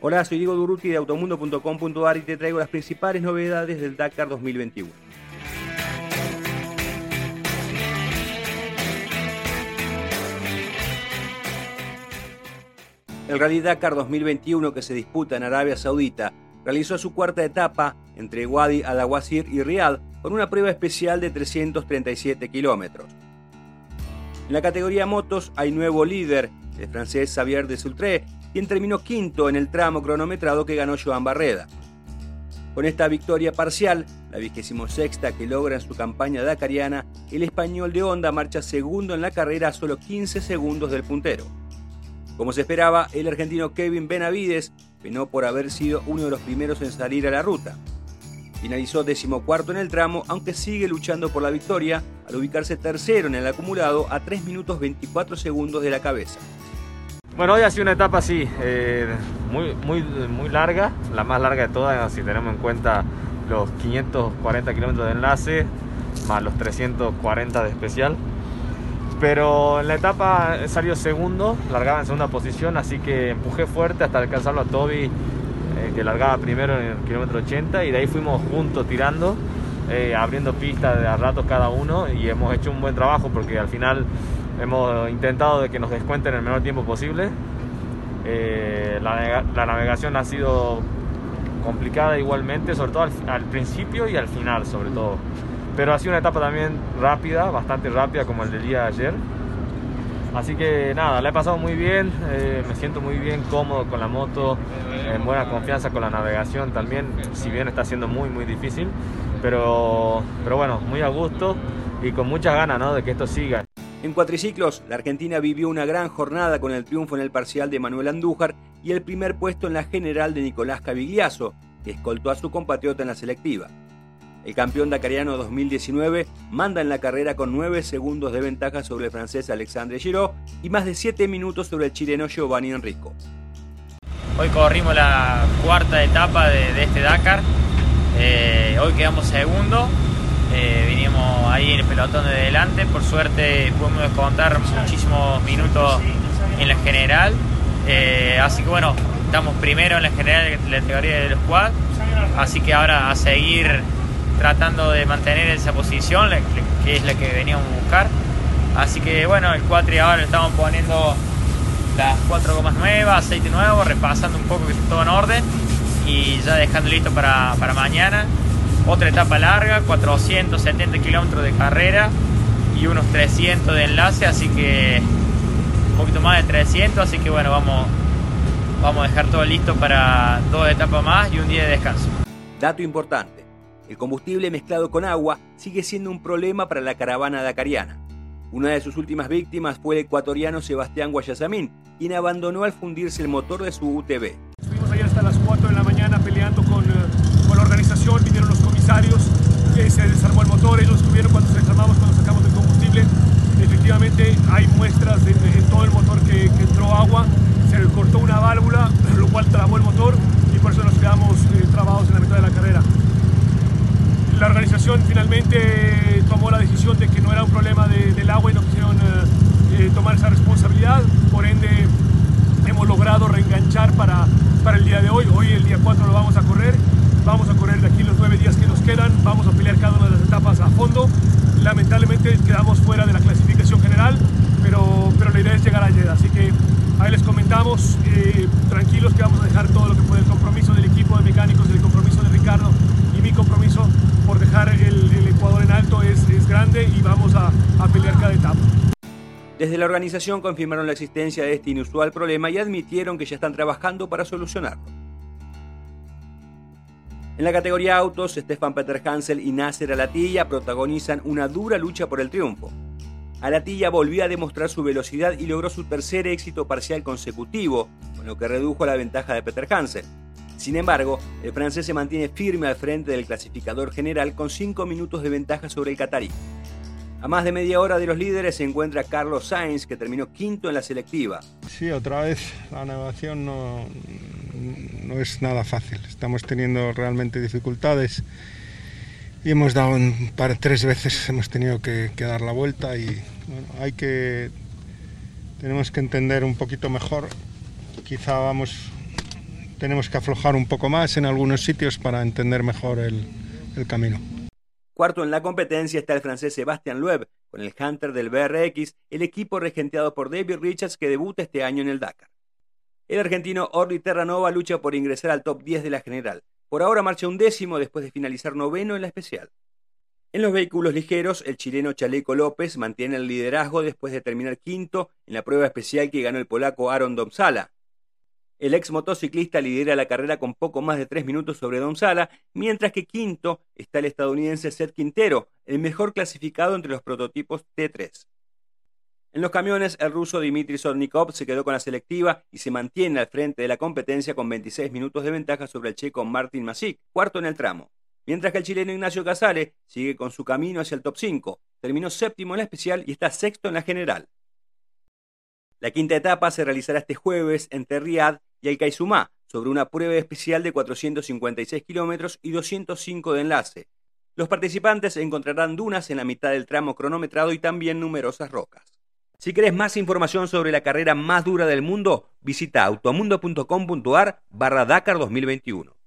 Hola, soy Diego Duruti de automundo.com.ar y te traigo las principales novedades del Dakar 2021. El Rally Dakar 2021 que se disputa en Arabia Saudita realizó su cuarta etapa entre Wadi al-Awasir y Riyadh con una prueba especial de 337 kilómetros. En la categoría motos hay nuevo líder, el francés Xavier de Sultré, quien terminó quinto en el tramo cronometrado que ganó Joan Barreda. Con esta victoria parcial, la vigésimo sexta que logra en su campaña dakariana, el español de Honda marcha segundo en la carrera a solo 15 segundos del puntero. Como se esperaba, el argentino Kevin Benavides penó por haber sido uno de los primeros en salir a la ruta. Finalizó decimocuarto en el tramo, aunque sigue luchando por la victoria al ubicarse tercero en el acumulado a 3 minutos 24 segundos de la cabeza. Bueno, hoy ha sido una etapa así, eh, muy, muy, muy larga, la más larga de todas si tenemos en cuenta los 540 kilómetros de enlace más los 340 de especial. Pero en la etapa salió segundo, largaba en segunda posición, así que empujé fuerte hasta alcanzarlo a Toby, eh, que largaba primero en el kilómetro 80, y de ahí fuimos juntos tirando, eh, abriendo pistas de a ratos cada uno, y hemos hecho un buen trabajo porque al final hemos intentado de que nos descuenten el menor tiempo posible. Eh, la, navegación ha sido complicada igualmente, sobre todo al principio y al final sobre todo. Pero ha sido una etapa también rápida, bastante rápida como el del día de ayer. Así que nada, la he pasado muy bien, eh, me siento muy bien, cómodo con la moto, en buena confianza con la navegación también, si bien está siendo muy muy difícil, pero, pero bueno, muy a gusto y con muchas ganas ¿no? de que esto siga. En cuatriciclos, la Argentina vivió una gran jornada con el triunfo en el parcial de Manuel Andújar y el primer puesto en la general de Nicolás Cavigliaso, que escoltó a su compatriota en la selectiva. El campeón dakariano 2019 manda en la carrera con 9 segundos de ventaja sobre el francés Alexandre Giraud y más de 7 minutos sobre el chileno Giovanni Enrico. Hoy corrimos la cuarta etapa de, este Dakar. Eh, hoy quedamos segundo. Eh, vinimos ahí en el pelotón de delante. Por suerte pudimos descontar muchísimos minutos en la general. Eh, así que bueno, estamos primero en la general de la categoría de los quad. Así que ahora a seguir tratando de mantener esa posición, que es la que veníamos a buscar. Así que bueno, el cuatri ahora le estamos poniendo las cuatro gomas nuevas, aceite nuevo, repasando un poco que esté todo en orden y ya dejando listo para, para mañana. Otra etapa larga, 470 kilómetros de carrera y unos 300 de enlace, así que un poquito más de 300, así que bueno, vamos, vamos a dejar todo listo para dos etapas más y un día de descanso. Dato importante, el combustible mezclado con agua sigue siendo un problema para la caravana dakariana. Una de sus últimas víctimas fue el ecuatoriano Sebastián Guayasamín, quien abandonó al fundirse el motor de su UTV. Estuvimos ayer hasta las 4 de la mañana peleando con, eh, con la organización, vinieron los comisarios, eh, se desarmó el motor, ellos estuvieron cuando desarmamos, cuando sacamos el combustible. Efectivamente hay muestras de, en todo el motor que, entró agua, se cortó una válvula, lo cual trabó el motor y por eso nos quedamos eh, trabados en la mitad de la carrera la organización finalmente tomó la decisión de que no era un problema del agua y no quisieron eh, eh, tomar esa responsabilidad. Por ende, hemos logrado reenganchar para, para el día de hoy. Hoy, el día 4, lo vamos a correr. Vamos a correr de aquí los nueve días que nos quedan. Vamos a pelear cada una de las etapas a fondo. Lamentablemente quedamos fuera de la clasificación general, pero, pero la idea es llegar a Jeddah. Así que ahí les comentamos, eh, tranquilos que vamos a dejar todo lo que puede el compromiso del equipo de mecánicos, el compromiso de Ricardo y mi compromiso por dejar el, Ecuador en alto es, grande y vamos a, a pelear cada etapa. Desde la organización confirmaron la existencia de este inusual problema y admitieron que ya están trabajando para solucionarlo. En la categoría autos, Stefan Peter Hansel y Nasser Alatilla protagonizan una dura lucha por el triunfo. Alatilla volvió a demostrar su velocidad y logró su tercer éxito parcial consecutivo, con lo que redujo la ventaja de Peter Hansel. Sin embargo, el francés se mantiene firme al frente del clasificador general con 5 minutos de ventaja sobre el catarí. A más de media hora de los líderes se encuentra Carlos Sainz, que terminó quinto en la selectiva. Sí, otra vez la navegación no, no es nada fácil. Estamos teniendo realmente dificultades y hemos dado un tres veces, hemos tenido que, dar la vuelta y hay que, tenemos que entender un poquito mejor. Quizá vamos tenemos que aflojar un poco más en algunos sitios para entender mejor el, el camino. Cuarto en la competencia está el francés Sebastian Loeb, con el Hunter del BRX, el equipo regenteado por David Richards que debuta este año en el Dakar. El argentino Orly Terranova lucha por ingresar al top 10 de la general. Por ahora marcha un décimo después de finalizar noveno en la especial. En los vehículos ligeros, el chileno Chaleco López mantiene el liderazgo después de terminar quinto en la prueba especial que ganó el polaco Aaron Domsala. El ex motociclista lidera la carrera con poco más de tres minutos sobre Domsala, mientras que quinto está el estadounidense Seth Quintero, el mejor clasificado entre los prototipos T3. En los camiones, el ruso Dmitry Sornikov se quedó con la selectiva y se mantiene al frente de la competencia con 26 minutos de ventaja sobre el checo Martin Masik, cuarto en el tramo. Mientras que el chileno Ignacio Casale sigue con su camino hacia el top 5, terminó séptimo en la especial y está sexto en la general. La quinta etapa se realizará este jueves entre Riad y el Kaizumá, sobre una prueba especial de 456 kilómetros y 205 de enlace. Los participantes encontrarán dunas en la mitad del tramo cronometrado y también numerosas rocas. Si querés más información sobre la carrera más dura del mundo, visita automundo.com.ar barra Dakar 2021.